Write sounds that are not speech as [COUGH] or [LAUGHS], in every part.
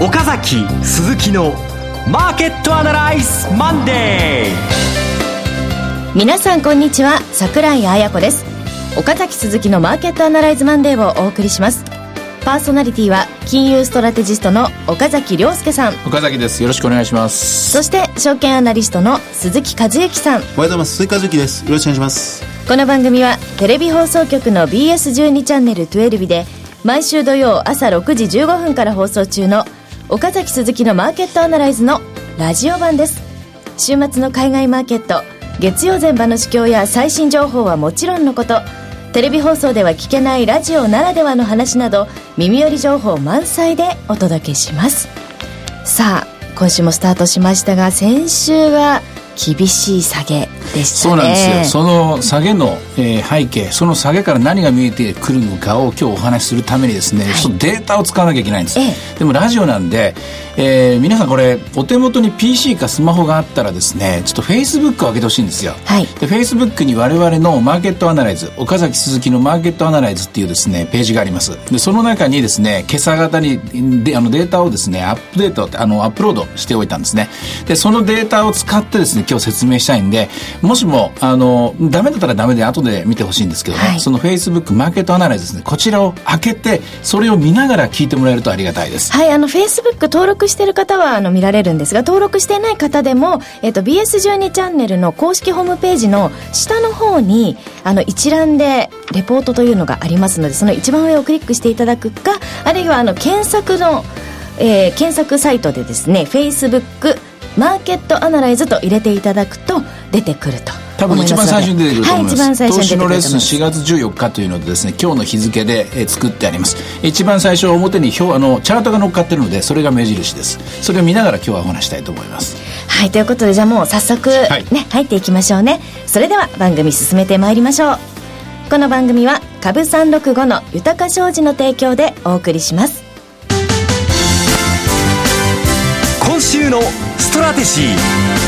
岡崎鈴木のマーケットアナライズマンデー。皆さんこんにちは桜井彩子です。岡崎鈴木のマーケットアナライズマンデーをお送りします。パーソナリティは金融ストラテジストの岡崎亮介さん。岡崎です。よろしくお願いします。そして証券アナリストの鈴木和之さん。おはようございます。鈴木和之です。よろしくお願いします。この番組はテレビ放送局の BS12 チャンネル12で毎週土曜朝6時15分から放送中の岡崎鈴木のマーケットアナライズのラジオ版です。週末の海外マーケット月曜前場の市況や最新情報はもちろんのこと。テレビ放送では聞けないラジオならではの話など耳寄り情報満載でお届けします。さあ今週もスタートしましたが先週は厳しい下げでしたね。そうなんですよ。その下げの、えー、背景その下げから何が見えてくるのかを今日お話しするためにですね、はい、データを使わなきゃいけないんです、ええ、でもラジオなんで、えー、皆さんこれお手元に PC かスマホがあったらですねちょっと Facebook を開けてほしいんですよ、はい、で Facebook に我々のマーケットアナライズ岡崎鈴木のマーケットアナライズっていうですねページがあります。でその中にですね今朝方にであのデータをですねアップデートあのアップロードしておいたんですね。でそのデータを使ってですね今日説明したいんでもしもあのダメだったらダメで後で見てほしいんですけどね、はい、その Facebook マーケットアナライズですねこちらを開けてそれを見ながら聞いてもらえるとありがたいです。はいあの Facebook 登録してる方はあの見られるんですが登録してない方でも、えっと、BS12 チャンネルの公式ホームページの下の方にあの一覧でレポートというのがありますのでその一番上をクリックしていただくかあるいはあの検索のえー、検索サイトでですね Facebook マーケットアナライズと入れていただくと出てくると多分一番最初に出てくると思います、はい、一番最初にのレッスン4月14日というのでですね今日の日付で、え作ってあります。一番最初表に表あのチャートが乗っかってるのでそれが目印です。それを見ながら今日はお話したいと思います。はいということでじゃあもう早速、ね、はい、入っていきましょうね。それでは番組進めてまいりましょう。この番組は株365の豊か商事の提供でお送りします。今週のストラテシー。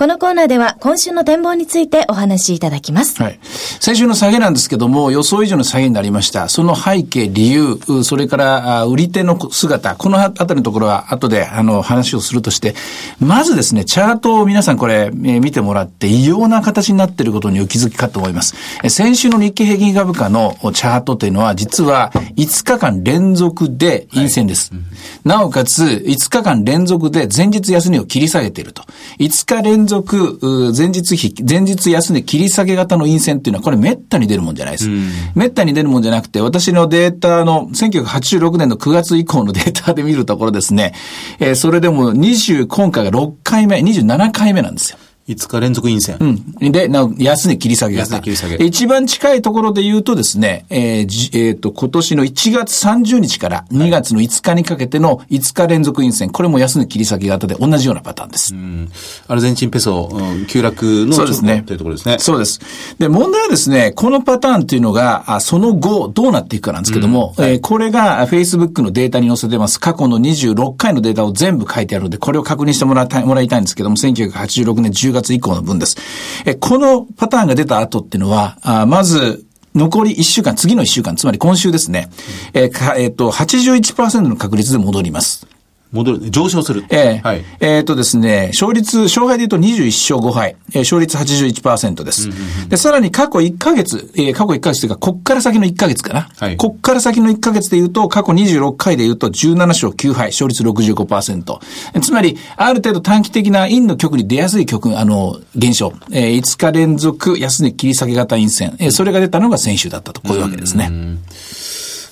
このコーナーでは今週の展望についてお話しいただきます。はい。先週の下げなんですけども、予想以上の下げになりました。その背景、理由、それから売り手の姿、このあたりのところは後であの話をするとして、まずですね、チャートを皆さんこれ、えー、見てもらって異様な形になっていることにお気づきかと思います。え先週の日経平均株価のチャートというのは実は5日間連続で陰線です。はい、なおかつ5日間連続で前日安値を切り下げていると。5日連続、前日比、前日安値切り下げ型の陰線っていうのは、これめったに出るもんじゃないです。めったに出るもんじゃなくて、私のデータの1986年の9月以降のデータで見るところですね、えー、それでも20、今回が6回目、27回目なんですよ。5日連続陰線。うん。で、な安値切り下げ安値切り下げ。一番近いところで言うとですね、えー、じえっ、ー、と、今年の1月30日から2月の5日にかけての5日連続陰線、これも安値切り下げ型で同じようなパターンです。うん。アルゼンチンペソ、うん、急落のそうですね。というところですね。そうです。で、問題はですね、このパターンというのが、あその後、どうなっていくかなんですけども、うんはい、えー、これが Facebook のデータに載せてます。過去の26回のデータを全部書いてあるので、これを確認してもらいたいもらいたいんですけども、1986年10月以降の分です。え、このパターンが出た後っていうのは、あまず、残り1週間、次の1週間、つまり今週ですね、えー、え、ー、と、81%の確率で戻ります。戻る、上昇する。ええー、はい。えっ、ー、とですね、勝率、勝敗で言うと21勝5敗、えー、勝率81%です。うんうんうん、で、さらに過去1ヶ月、えー、過去1ヶ月というか、こっから先の1ヶ月かな。はい。こっから先の1ヶ月で言うと、過去26回で言うと17勝9敗、勝率65%。つまり、ある程度短期的な陰の局に出やすい局、あの、現象。えー、5日連続安値切り下げ型陰線。えー、それが出たのが先週だったと、こういうわけですね。うん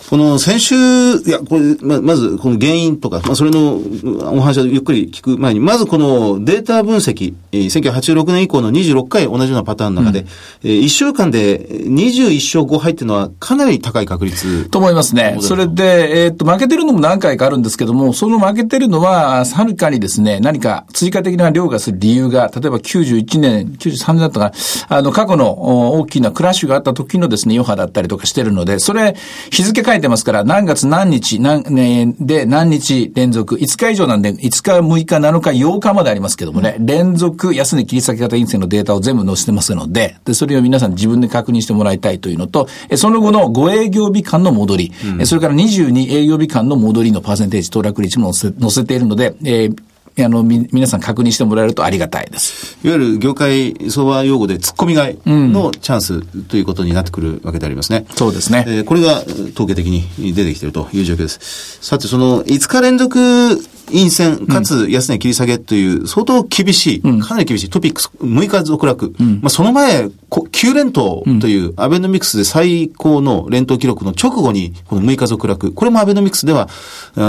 この先週、いや、これ、ま、まず、この原因とか、まあ、それのお話をゆっくり聞く前に、まずこのデータ分析、えー、1986年以降の26回同じようなパターンの中で、うん、えー、1週間で21勝5敗っていうのはかなり高い確率。と思いますね。それで、えー、っと、負けてるのも何回かあるんですけども、その負けてるのは、はるかにですね、何か追加的な量がする理由が、例えば91年、93年だったかな、あの、過去の大きなクラッシュがあった時のですね、余波だったりとかしてるので、それ、日付変ええてますから、何月何日、何、ね、で何日連続、5日以上なんで、5日、6日、7日、8日までありますけどもね、連続安値切り裂け型陰線のデータを全部載せてますので、で、それを皆さん自分で確認してもらいたいというのと、えその後の5営業日間の戻り、うん、それから22営業日間の戻りのパーセンテージ、騰落率も載せ載せているので、えーあの、み、皆さん確認してもらえるとありがたいです。いわゆる業界相場用語で突っ込み買いのチャンスということになってくるわけでありますね。うん、そうですね。えー、これが統計的に出てきているという状況です。さて、その5日連続陰線、かつ安値切り下げという相当厳しい、かなり厳しいトピックス6日続落。うん、まあその前、9連投というアベノミクスで最高の連投記録の直後にこの6日続落。これもアベノミクスでは、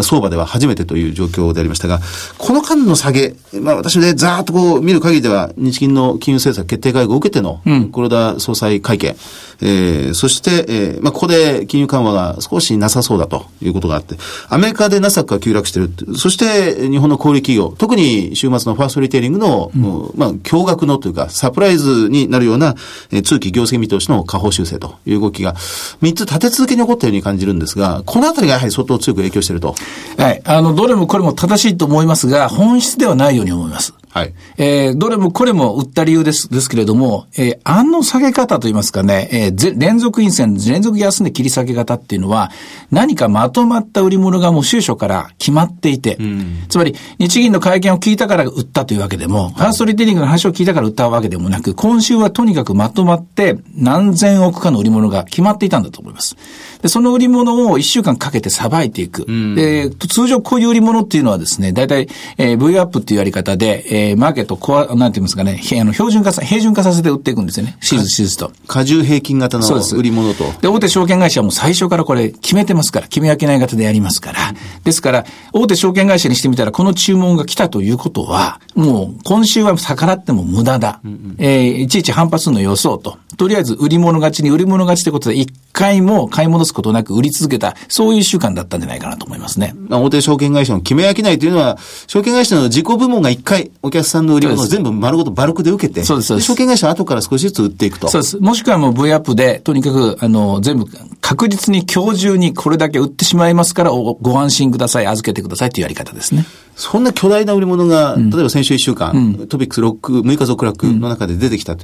相場では初めてという状況でありましたが、この間の下げ、まあ私でざーっとこう見る限りでは日銀の金融政策決定会合を受けての黒田総裁会見、えー、そして、えー、まあここで金融緩和が少しなさそうだということがあって、アメリカでナスダックが急落している。そして日本の小売企業、特に週末のファーストリテイリングの、うん、まあ、驚愕のというか、サプライズになるような、え通期業績見通しの下方修正という動きが、3つ立て続けに起こったように感じるんですが、このあたりがやはり相当強く影響していると。はい。あの、どれもこれも正しいと思いますが、本本質ではないように思います。はい。えー、どれもこれも売った理由です、ですけれども、えー、あの下げ方といいますかね、えー、連続陰線、連続安値切り下げ方っていうのは、何かまとまった売り物がもう収書から決まっていて、うん、つまり、日銀の会見を聞いたから売ったというわけでも、ファーストリテイリングの話を聞いたから売ったわけでもなく、今週はとにかくまとまって何千億かの売り物が決まっていたんだと思います。で、その売り物を一週間かけてさばいていく。うん、で、通常こういう売り物っていうのはですね、大体、えー、V アップっていうやり方で、えー、マーケットコア、なんて言いますかね、あの、標準化さ、平準化させて売っていくんですよね。シーズシーズと。過重平均型の売り物と。で大手証券会社も最初からこれ決めてますから、決め分けない型でやりますから。うん、ですから、大手証券会社にしてみたら、この注文が来たということは、もう、今週は逆らっても無駄だ。うんうん、えー、いちいち反発の予想と。とりあえず売り物勝ちに売り物勝ちってことで、一回も買い戻すことなく売り続けた、そういう習慣だったんじゃないかなと思いますね。まあ、大手証券会社の決め飽きないというのは、証券会社の自己部門が一回、お客さんの売り物を全部丸ごとバルクで受けて、そうです。証券会社は後から少しずつ売っていくと。そうです。もしくはもう V アップで、とにかく、あの、全部、確実に今日中にこれだけ売ってしまいますから、ご安心ください、預けてくださいというやり方ですね。そんな巨大な売り物が、例えば先週1週間、うん、トピックス6、6日続落の中で出てきた、うん、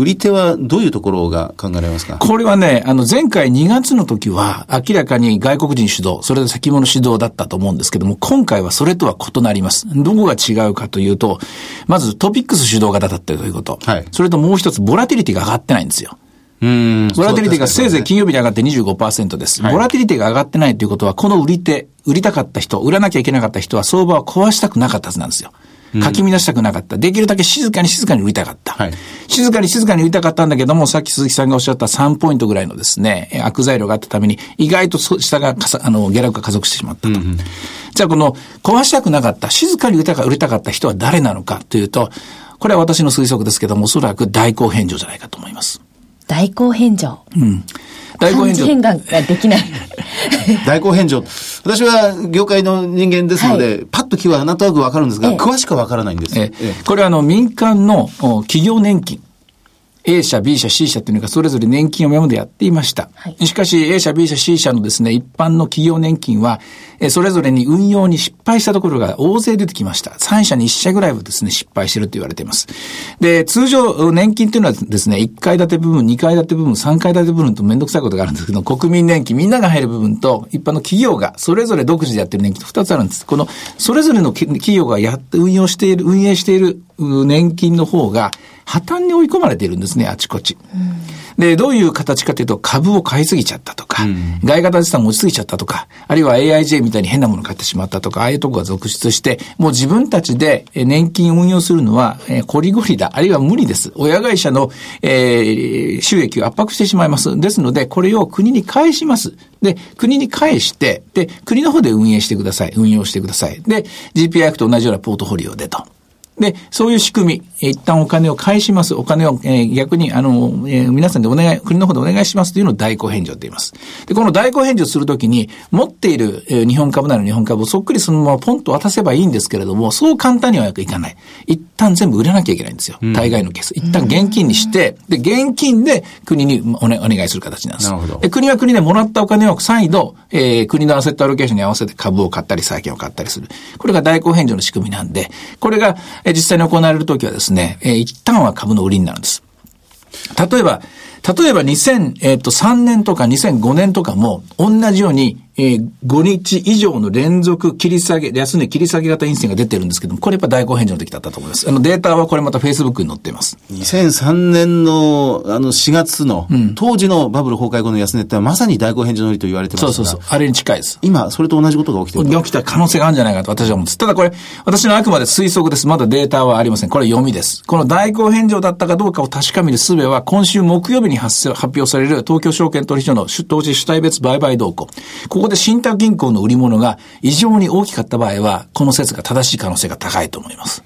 売り手はどういうところが考えられますか？これはね、あの前回2月の時は明らかに外国人主導、それで先物主導だったと思うんですけども、今回はそれとは異なります。どこが違うかというと、まずトピックス主導型だったということ？はい、それともう一つ、ボラティリティが上がってないんですよ。ボラティリティがせいぜい金曜日に上がって25%です。はい、ボラティリティが上がってないということは、この売り手、売りたかった人、売らなきゃいけなかった人は相場を壊したくなかったはずなんですよ。かき乱したくなかった。できるだけ静かに静かに売りたかった。はい、静かに静かに売りたかったんだけども、さっき鈴木さんがおっしゃった3ポイントぐらいのですね、悪材料があったために、意外と下があの、下落が加速してしまったと。うんうん、じゃあこの、壊したくなかった、静かに売りたか売りたかった人は誰なのかというと、これは私の推測ですけども、おそらく代行返上じゃないかと思います。代行返上。うん。代行返上。返還ができない。[LAUGHS] 代行返上。私は業界の人間ですので、はい、パッと気はなんとなくわかるんですが、ええ、詳しくはわからないんです。ええ、これはあの民間の企業年金。A 社、B 社、C 社っていうのがそれぞれ年金を今までやっていました。はい、しかし A 社、B 社、C 社のですね、一般の企業年金は、えそれぞれに運用に失敗したところが大勢出てきました。3社に1社ぐらいはですね、失敗してると言われています。で、通常、年金っていうのはですね、1階建て部分、2階建て部分、3階建て部分とめんどくさいことがあるんですけど、国民年金、みんなが入る部分と、一般の企業がそれぞれ独自でやってる年金と2つあるんです。この、それぞれの企業がやって運用している、運営している年金の方が、破綻に追い込まれているんですね、あちこち。で、どういう形かというと、株を買いすぎちゃったとか、うん、外型資産持ちすぎちゃったとか、あるいは AIJ みたいに変なもの買ってしまったとか、ああいうとこが続出して、もう自分たちで年金運用するのは、えー、こりごりだ、あるいは無理です。親会社の、えー、収益を圧迫してしまいます。ですので、これを国に返します。で、国に返して、で、国の方で運営してください。運用してください。で、GPIF と同じようなポートフォリオでと。で、そういう仕組み、一旦お金を返します。お金を、えー、逆に、あの、えー、皆さんでお願い、国の方でお願いしますというのを代行返上と言います。で、この代行返上するときに、持っている、えー、日本株なら日本株をそっくりそのままポンと渡せばいいんですけれども、そう簡単にはいかない。一旦全部売らなきゃいけないんですよ。大概のケース。一旦現金にして、で、現金で国にお,、ね、お願いする形なんです。なるほどで、国は国でもらったお金を再度、えー、国のアセットアロケーションに合わせて株を買ったり債券を買ったりする。これが代行返上の仕組みなんで、これが、えー実際に行われるときはですね、えー一旦は株の売りになるんです。例えば、例えば2003年とか2005年とかも同じように、えー5日以上の連続切り下げ、安値切り下げ型陰線が出てるんですけども、これやっぱ代行返上の時だったと思います。あのデータはこれまた Facebook に載っています。2003年の、あの、4月の、当時のバブル崩壊後の安値ってまさに大行返事の売りと言われてますがそうそうそう。あれに近いです。今、それと同じことが起きていると。起きた可能性があるんじゃないかと私は思うんです。ただこれ、私のあくまで推測です。まだデータはありません。これは読みです。この代行返上だったかどうかを確かめる術は、今週木曜日に発発表される東京証券取引所の出投資主体別売買動向。ここで信託銀行の売り物が異常に大きかった場合は、この説が正しい可能性が高いと思います。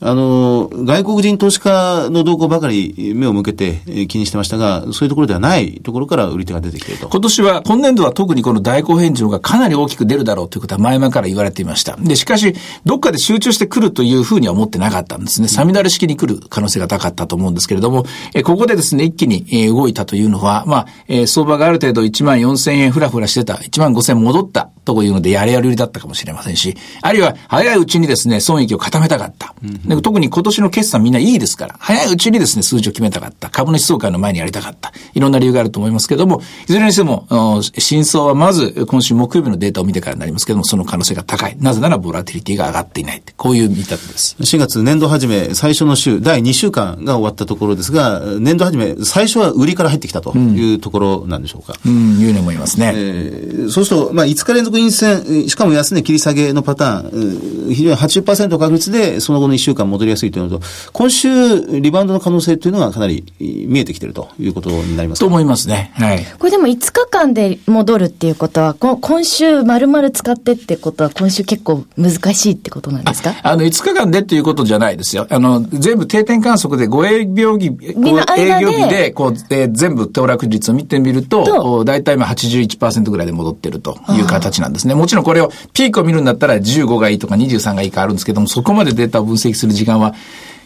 あの、外国人投資家の動向ばかり目を向けて気にしてましたが、そういうところではないところから売り手が出てきていると。今年は、今年度は特にこの代行返上がかなり大きく出るだろうということは前々から言われていました。で、しかし、どっかで集中してくるというふうには思ってなかったんですね。サミダル式に来る可能性が高かったと思うんですけれども、えここでですね、一気に動いたというのは、まあ、え相場がある程度1万4000円フラフラしてた、1万5000戻ったというので、やれやれ売りだったかもしれませんし、あるいは早いうちにですね、損益を固めたかった。で特に今年の決算みんないいですから、早いうちにですね、数字を決めたかった。株主総会の前にやりたかった。いろんな理由があると思いますけども、いずれにしても、うん真相はまず今週木曜日のデータを見てからになりますけども、その可能性が高い。なぜならボラティリティが上がっていない。こういう見立てです。4月年度始め、最初の週、第2週間が終わったところですが、年度始め、最初は売りから入ってきたというところなんでしょうか。うん、いうに思いますね。えーそうすると、まあ、5日連続陰線、えーしかも安値切り下げのパターン、うん非常に80%確率でその後の1週間戻りやすいというのと、今週、リバウンドの可能性というのがかなりえー見えてきているということになりますかと思いますね。はい。これでも5日間で戻るっていうことは、こ今週丸々使ってってことは、今週結構難しいってことなんですか？あの、5日間でっていうことじゃないですよ。あの、全部定点観測で5営業日、みんな5営業日で、こう、えー全部騰落率を見てみると、大体今81%ぐらいで戻ってるという形なんですね。もちろんこれを、ピークを見るんだったら15がいいとか23がいいかあるんですけども、そこまでデータを分析する時間は、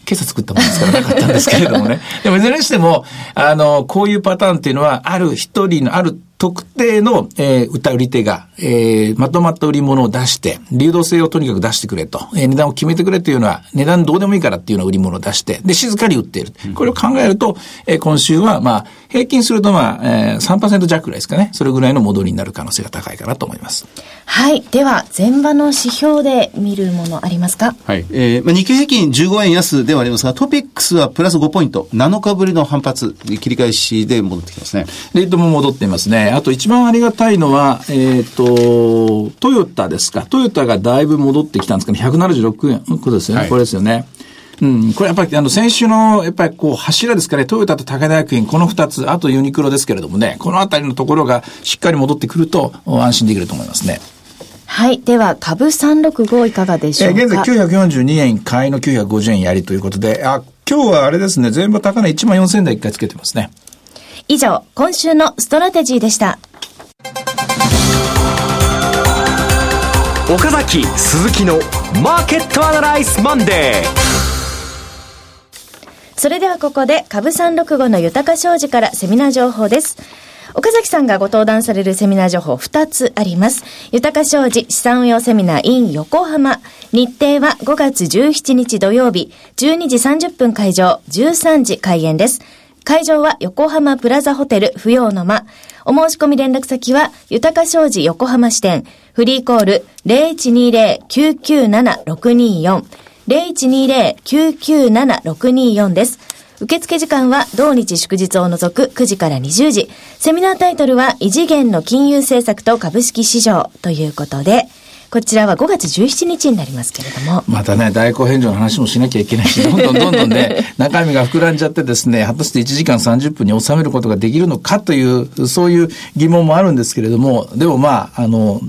今朝作ったものですからなかったんですけれどもね。でもいずれにしても、あの、こういうパターンっていうのは、ある一人の、ある特定の、えー、歌売り手が、えー、まとまった売り物を出して、流動性をとにかく出してくれと、えー値段を決めてくれというのは、値段どうでもいいからっていうような売り物を出して、で、静かに売っている。これを考えると、えー今週は、まあ、平均すると、まあ、えー、3%弱ぐらいですかね。それぐらいの戻りになる可能性が高いかなと思います。はい。では、前場の指標で見るものありますか？はい。えーまあ、日経平均15円安ではありますが、トピックスはプラス5ポイント、7日ぶりの反発、切り返しで戻ってきますね。レートも戻っていますね。あと一番ありがたいのは、えっ、と、トヨタですか。トヨタがだいぶ戻ってきたんですかね。176円。うんこれですよね。はいこれですよね。うん、これやっぱり、あの、先週の、やっぱりこう、柱ですかね、トヨタと武田薬品、この二つ、あとユニクロですけれどもね、このあたりのところがしっかり戻ってくると、お安心できると思いますね。はい。では、株365いかがでしょうか？えー現在942円、買いの950円やりということで、あ、今日はあれですね、全部高値1万4000台一回つけてますね。以上、今週のストラテジーでした。岡崎鈴木のマーケットアナライズマンデーそれではここで株365の豊商事からセミナー情報です。岡崎さんがご登壇されるセミナー情報2つあります。豊か商事資産運用セミナー in 横浜。日程は5月17日土曜日、12時30分会場、13時開演です。会場は横浜プラザホテル不要の間。お申し込み連絡先は、豊か商事横浜支店、フリーコール0120-997-624。0120-997-624です。受付時間は同日祝日を除く9時から20時。セミナータイトルは異次元の金融政策と株式市場ということで、こちらは5月17日になりますけれども。またね、代行返上の話もしなきゃいけないし、どんどんどんどんね、[LAUGHS] 中身が膨らんじゃってですね、果たして1時間30分に収めることができるのかという、そういう疑問もあるんですけれども、でもまあ、あの、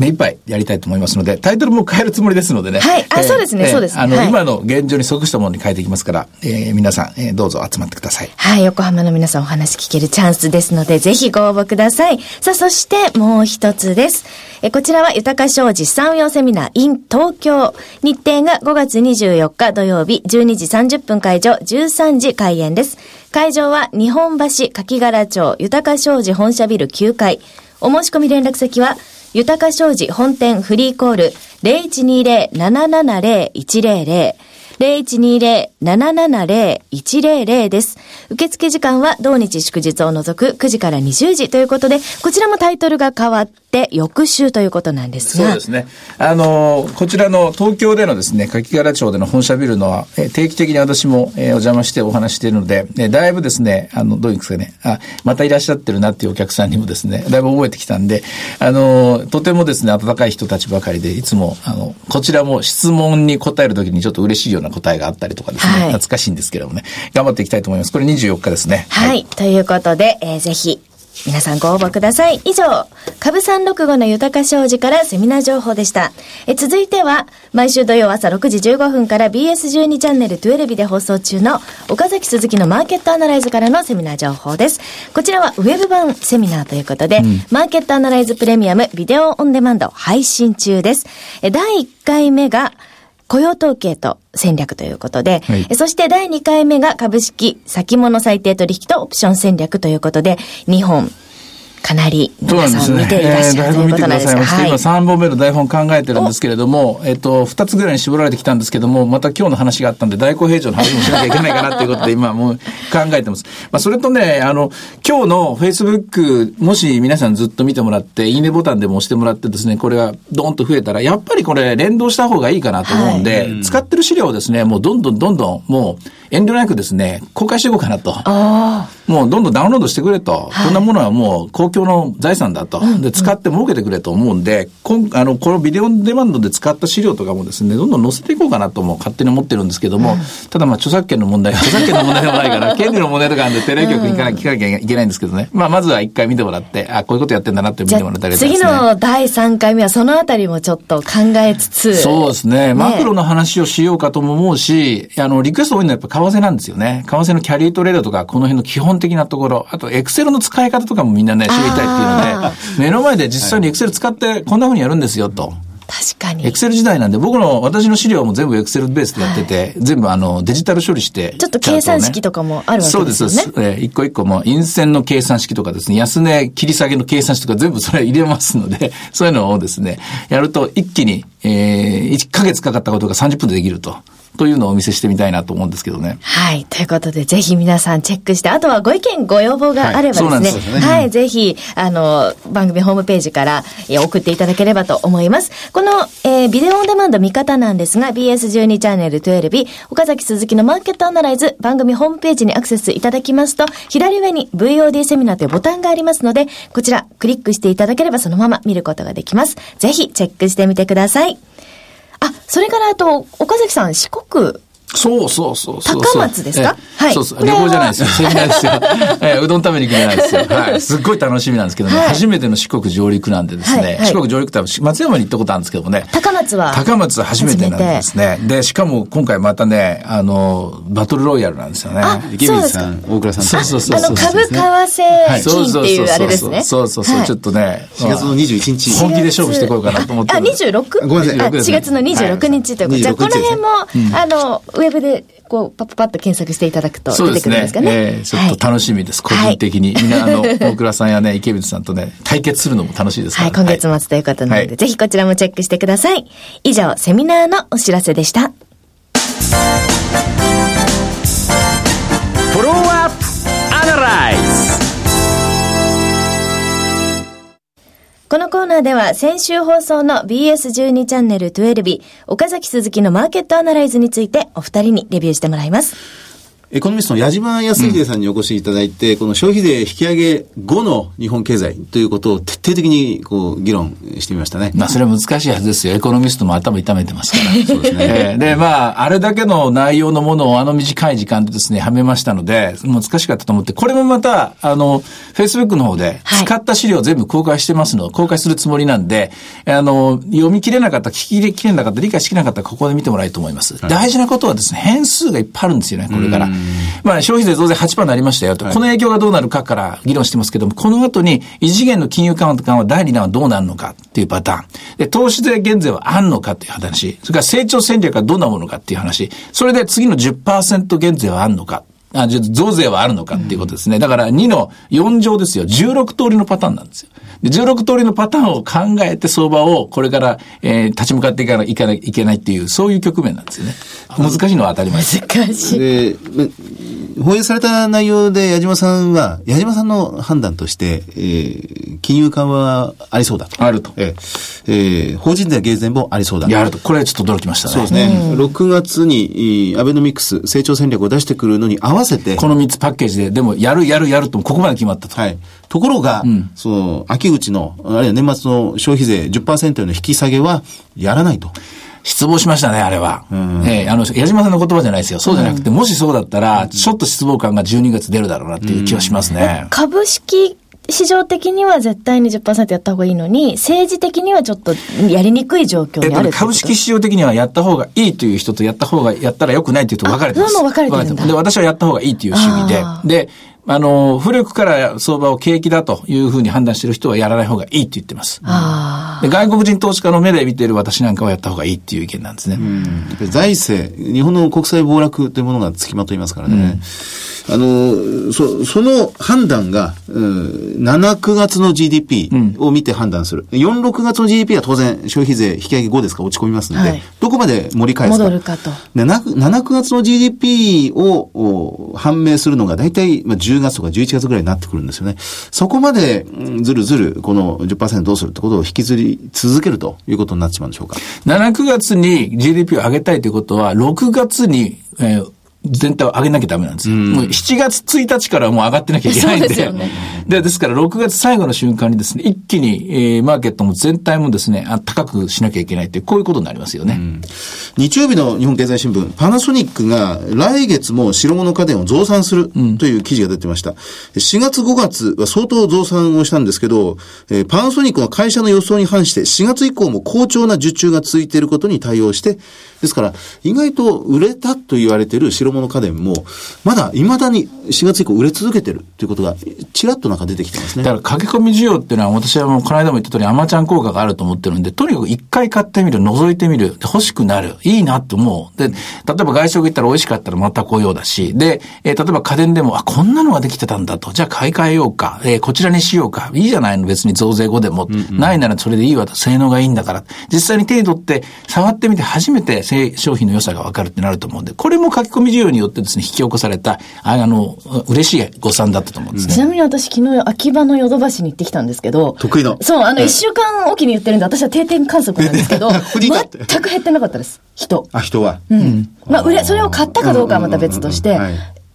目いっぱいやりたいと思いますので、タイトルも変えるつもりですのでね。はいあそうですねそうですあの、はい今の現状に即したものに変えていきますから、えー皆さん、えーどうぞ集まってください。はい、横浜の皆さんお話聞けるチャンスですので、ぜひご応募ください。さあ、そしてもう一つです。えこちらは豊か商事産業セミナー in 東京。日程が5月24日土曜日12時30分会場、13時開演です。会場は日本橋柿柄町豊か商事本社ビル9階。お申し込み連絡先は、豊か商事本店フリーコール0120-770-100 0120-770-100です。受付時間は同日祝日を除く9時から20時ということで、こちらもタイトルが変わって翌週ということなんですが。そうですね。あの、こちらの東京でのですね、柿柄町での本社ビルのは、え定期的に私も、えお邪魔してお話しているので、えだいぶですね、あの、どういうんですかね、あ、またいらっしゃってるなっていうお客さんにもですね、だいぶ覚えてきたんで、あの、とてもですね、温かい人たちばかりで、いつも、あの、こちらも質問に答えるときにちょっと嬉しいような答えがあったりとかですね、はい懐かしいんですけどもね、頑張っていきたいと思います。これ24日ですね。はい。ということで、えーぜひ、皆さんご応募ください。以上、株365の豊か商事からセミナー情報でした。えー続いては、毎週土曜朝6時15分から BS12 チャンネル12で放送中の岡崎鈴木のマーケットアナライズからのセミナー情報です。こちらはウェブ版セミナーということで、マーケットアナライズプレミアムビデオオンデマンド配信中です。えー第1回目が、雇用統計と戦略ということで、はい。えそして第2回目が株式先物最低取引とオプション戦略ということで、日本、かなり皆さん見ていらっしゃるということなんですが、えーだいぶ見てください。まして、はい。今3本目の台本考えてるんですけれども、えっと、2つぐらいに絞られてきたんですけども、また今日の話があったんで、大公平常の話もしなきゃいけないかなということで、今もう考えてます。まあ、それとね、あの、今日の Facebook、もし皆さんずっと見てもらって、いいねボタンでも押してもらってですね、これがドーンと増えたら、やっぱりこれ連動した方がいいかなと思うんで、使ってる資料をですね、もうどんどんどんどん、もう遠慮なくですね、公開していこうかなと。もうどんどんダウンロードしてくれと。こんなものはもう公共の財産だと。で、使って儲けてくれと思うんで、こんあの、このビデオデマンドで使った資料とかもですね、どんどん載せていこうかなとも勝手に思ってるんですけども、ただまあ著作権の問題、著作権の問題でもないから、[LAUGHS] 権利の問題とかあるんでテレビ局に行かなきゃいけないんですけどね。まあまずは一回見てもらって、あ、こういうことやってんだなって見てもらったりとかです次ね。の第3回目はそのあたりもちょっと考えつつ。そうですね。マクロの話をしようかとも思うし、あの、リクエスト多いのはやっぱ為替なんですよね。為替のキャリートレードとか、この辺の基本的なところ。あと、エクセルの使い方とかもみんなね、知りたいっていうので、目の前で実際にエクセル使ってこんな風にやるんですよ、と。確かに。エクセル時代なんで、僕の、私の資料も全部エクセルベースでやってて、全部あの、デジタル処理して、ちょっと計算式とかもあるわけですよね。そうです。えー一個一個もう、陰線の計算式とかですね、安値切り下げの計算式とか全部それ入れますので、[LAUGHS] そういうのをですね、やると一気に、えー、1ヶ月かかったことが30分でできると。というのをお見せしてみたいなと思うんですけどね。はい。ということで、ぜひ皆さんチェックして、あとはご意見、ご要望があればはいですね。そうなんですはい。ぜひ、あの、番組ホームページから、えー送っていただければと思います。この、えービデオオンデマンド見方なんですが、BS12 チャンネル12日、岡崎鈴木のマーケットアナライズ、番組ホームページにアクセスいただきますと、左上に VOD セミナーというボタンがありますので、こちら、クリックしていただければそのまま見ることができます。ぜひ、チェックしてみてください。あ、それからあと、岡崎さん、四国、そうそうそうそうそう。高松ですか？はいええそうそう。旅行じゃないですよ。セミナーですよ。ええうどん食べに行くじゃないですよ。はい。すっごい楽しみなんですけどね。はい初めての四国上陸なんでですね。はいはい四国上陸って松山に行ったことあるんですけどもね。高松は？高松は初めてなんですね。で、しかも今回またね、あの、バトルロイヤルなんですよね。あ池水さん、大倉さん。そうそうそうそう。あの、株、為替金っていうあれですね。そうそうそう。はいちょっとね。4月の21日。本気で勝負していこうかなと思ってあ、る。26? ごめんなさいあ、26です4月の26日ということで。じゃあ、26この辺も、うんあの、ウェブで、こう、パッパパッと検索していただくと出てそうですねくるんですかね。ええちょっと楽しみです。個人的に。みんな、あの、[LAUGHS] 大倉さんやね、池水さんとね、対決するのも楽しいですかはい、ら。今月末ということなので、はいぜひこちらもチェックしてください。以上、セミナーのお知らせでした。フォローアップこのコーナーでは先週放送の BS12 チャンネル12日、岡崎鈴木のマーケットアナライズについてお二人にレビューしてもらいます。エコノミストの矢島康秀さんにお越しいただいて、この消費税引き上げ後の日本経済ということを徹底的にこう議論してみましたね。まあ、それは難しいはずですよ。エコノミストも頭痛めてますから。[LAUGHS] そうですねえーで、まあ、あれだけの内容のものをあの短い時間でですね、はめましたので、難しかったと思って、これもまた、あの、Facebook の方で、はい使った資料を全部公開してますので、公開するつもりなんで、あの、読み切れなかった、聞ききれなかった、理解しきれなかったら、ここで見てもらえると思います。大事なことはですね、変数がいっぱいあるんですよね、これから。まあ、消費税増税8%になりましたよと、この影響がどうなるかから議論してますけども、この後に異次元の金融緩和は第2弾はどうなるのかっていうパターン。で、投資税減税はあんのかっていう話。それから成長戦略はどんなものかっていう話。それで次の10%減税はあんのか。あ、じゃあ増税はあるのかっていうことですね。だから2の4乗ですよ。16通りのパターンなんですよ。で、16通りのパターンを考えて相場をこれから、えー立ち向かっていかないいかないいけないっていう、そういう局面なんですよね。難しいのは当たり前です。難しい。放映された内容で矢島さんは、矢島さんの判断として、えー金融緩和はありそうだと。あるとえーえー法人税減税もありそうだ。やると。これちょっと驚きましたね。そうですね。6月に、えーアベノミクス成長戦略を出してくるのに合わせて、この3つパッケージで、でも、やる、やる、やると、ここまで決まったと。はい。ところが、その、秋口の、あるいは年末の消費税10%への引き下げは、やらないと。失望しましたね、あれは。ええあの、矢島さんの言葉じゃないですよ。そうじゃなくて、もしそうだったら、ちょっと失望感が12月出るだろうなっていう気はしますね。株式市場的には絶対に10%やった方がいいのに、政治的にはちょっとやりにくい状況にあるってこと。株式市場的にはやった方がいいという人とやった方が、やったら良くないという人分かれてます。う分かれてるんだ。で、私はやった方がいいという主義で。で、あの、古くから相場を景気だというふうに判断している人はやらない方がいいって言ってます。あで外国人投資家の目で見ている私なんかはやった方がいいっていう意見なんですね。財政、日本の国際暴落というものがつきまといますからね。あの、そ、その判断が、うん、7、9月の GDP を見て判断する。4、6月の GDP は当然消費税引き上げ後ですから落ち込みますので、はいどこまで盛り返すか。戻るかとで、な7、9月の GDP をお判明するのが大体、まあ、10月とか11月ぐらいになってくるんですよね。そこまで、うんずるずる、この10%どうするってことを引きずり続けるということになってしまうんでしょうか。7、9月に GDP を上げたいということは、6月に、えー全体を上げなきゃダメなんですよ。もう7月1日からもう上がってなきゃいけないんで。ですよねでですから6月最後の瞬間にですね、一気に、えーマーケットも全体もですね、あ高くしなきゃいけないってこういうことになりますよね。日曜日の日本経済新聞、パナソニックが来月も白物家電を増産するという記事が出てました。4月5月は相当増産をしたんですけど、えーパナソニックの会社の予想に反して4月以降も好調な受注が続いていることに対応して、ですから意外と売れたと言われている白物家電も、まだ未だに4月以降売れ続けてるということがちらっとなんか出てきてますね。だから駆け込み需要っていうのは私はもうこの間も言った通りアマちゃん効果があると思ってるんで、とにかく一回買ってみる、覗いてみる、で欲しくなる、いいなって思う。で、例えば外食行ったら美味しかったらまた来ようだし、で、えー例えば家電でも、あ、こんなのができてたんだと、じゃあ買い替えようか、えーこちらにしようか、いいじゃないの。別に増税後でも、ないならそれでいいわと、性能がいいんだから。実際に手に取って触ってみて初めて製商品の良さがわかるってなると思うんで、これも書き込み需要によってですね、引き起こされた、ああの、嬉しい誤算だったと思うんですね。ちなみに私昨日秋葉のヨドバシに行ってきたんですけど。得意のそう、あの、一週間おきに言ってるんで、私は定点観測なんですけど、[LAUGHS] 全く減ってなかったです。人。あ、人は。うん。まあ、売れ、それを買ったかどうかはまた別として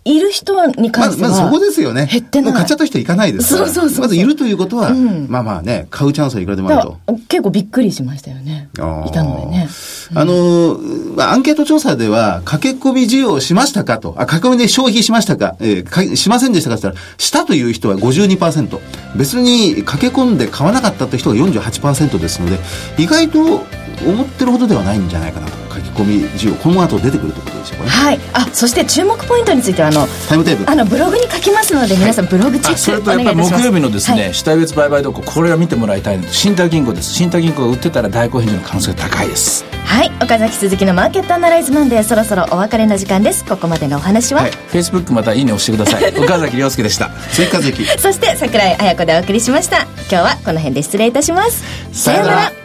い、いる人にまず、関しては。まずそこですよね。減ってない。もう買っちゃった人行かないです。そうそうそうまずいるということは、まあまあね、買うチャンスはいくらでもあるだと結構びっくりしましたよね。いたのでね。あのー、まあアンケート調査では、駆け込み需要しましたかと、あ、駆け込みで消費しましたか、えーかしませんでしたかって言ったら、したという人は52%。別に駆け込んで買わなかったという人が48%ですので、意外と思ってるほどではないんじゃないかなと。駆け込み需要、この後出てくるということでしょうかね。はい。あ、そして注目ポイントについては、あの、タイムテーブル。あの、ブログに書きますので、皆さんブログチェあそれックおとやっぱり。木曜日のですね、はい主体別売買動向これは見てもらいたいので新田銀行です新田銀行が売ってたら大好返事の可能性が高いですはい。岡崎鈴木のマーケットアナライズマンデー、そろそろお別れの時間です。ここまでのお話は、はい Facebook またいいね押してください [LAUGHS] 岡崎亮介でした追加税そして桜井彩子でお送りしました。今日はこの辺で失礼いたします。さようなら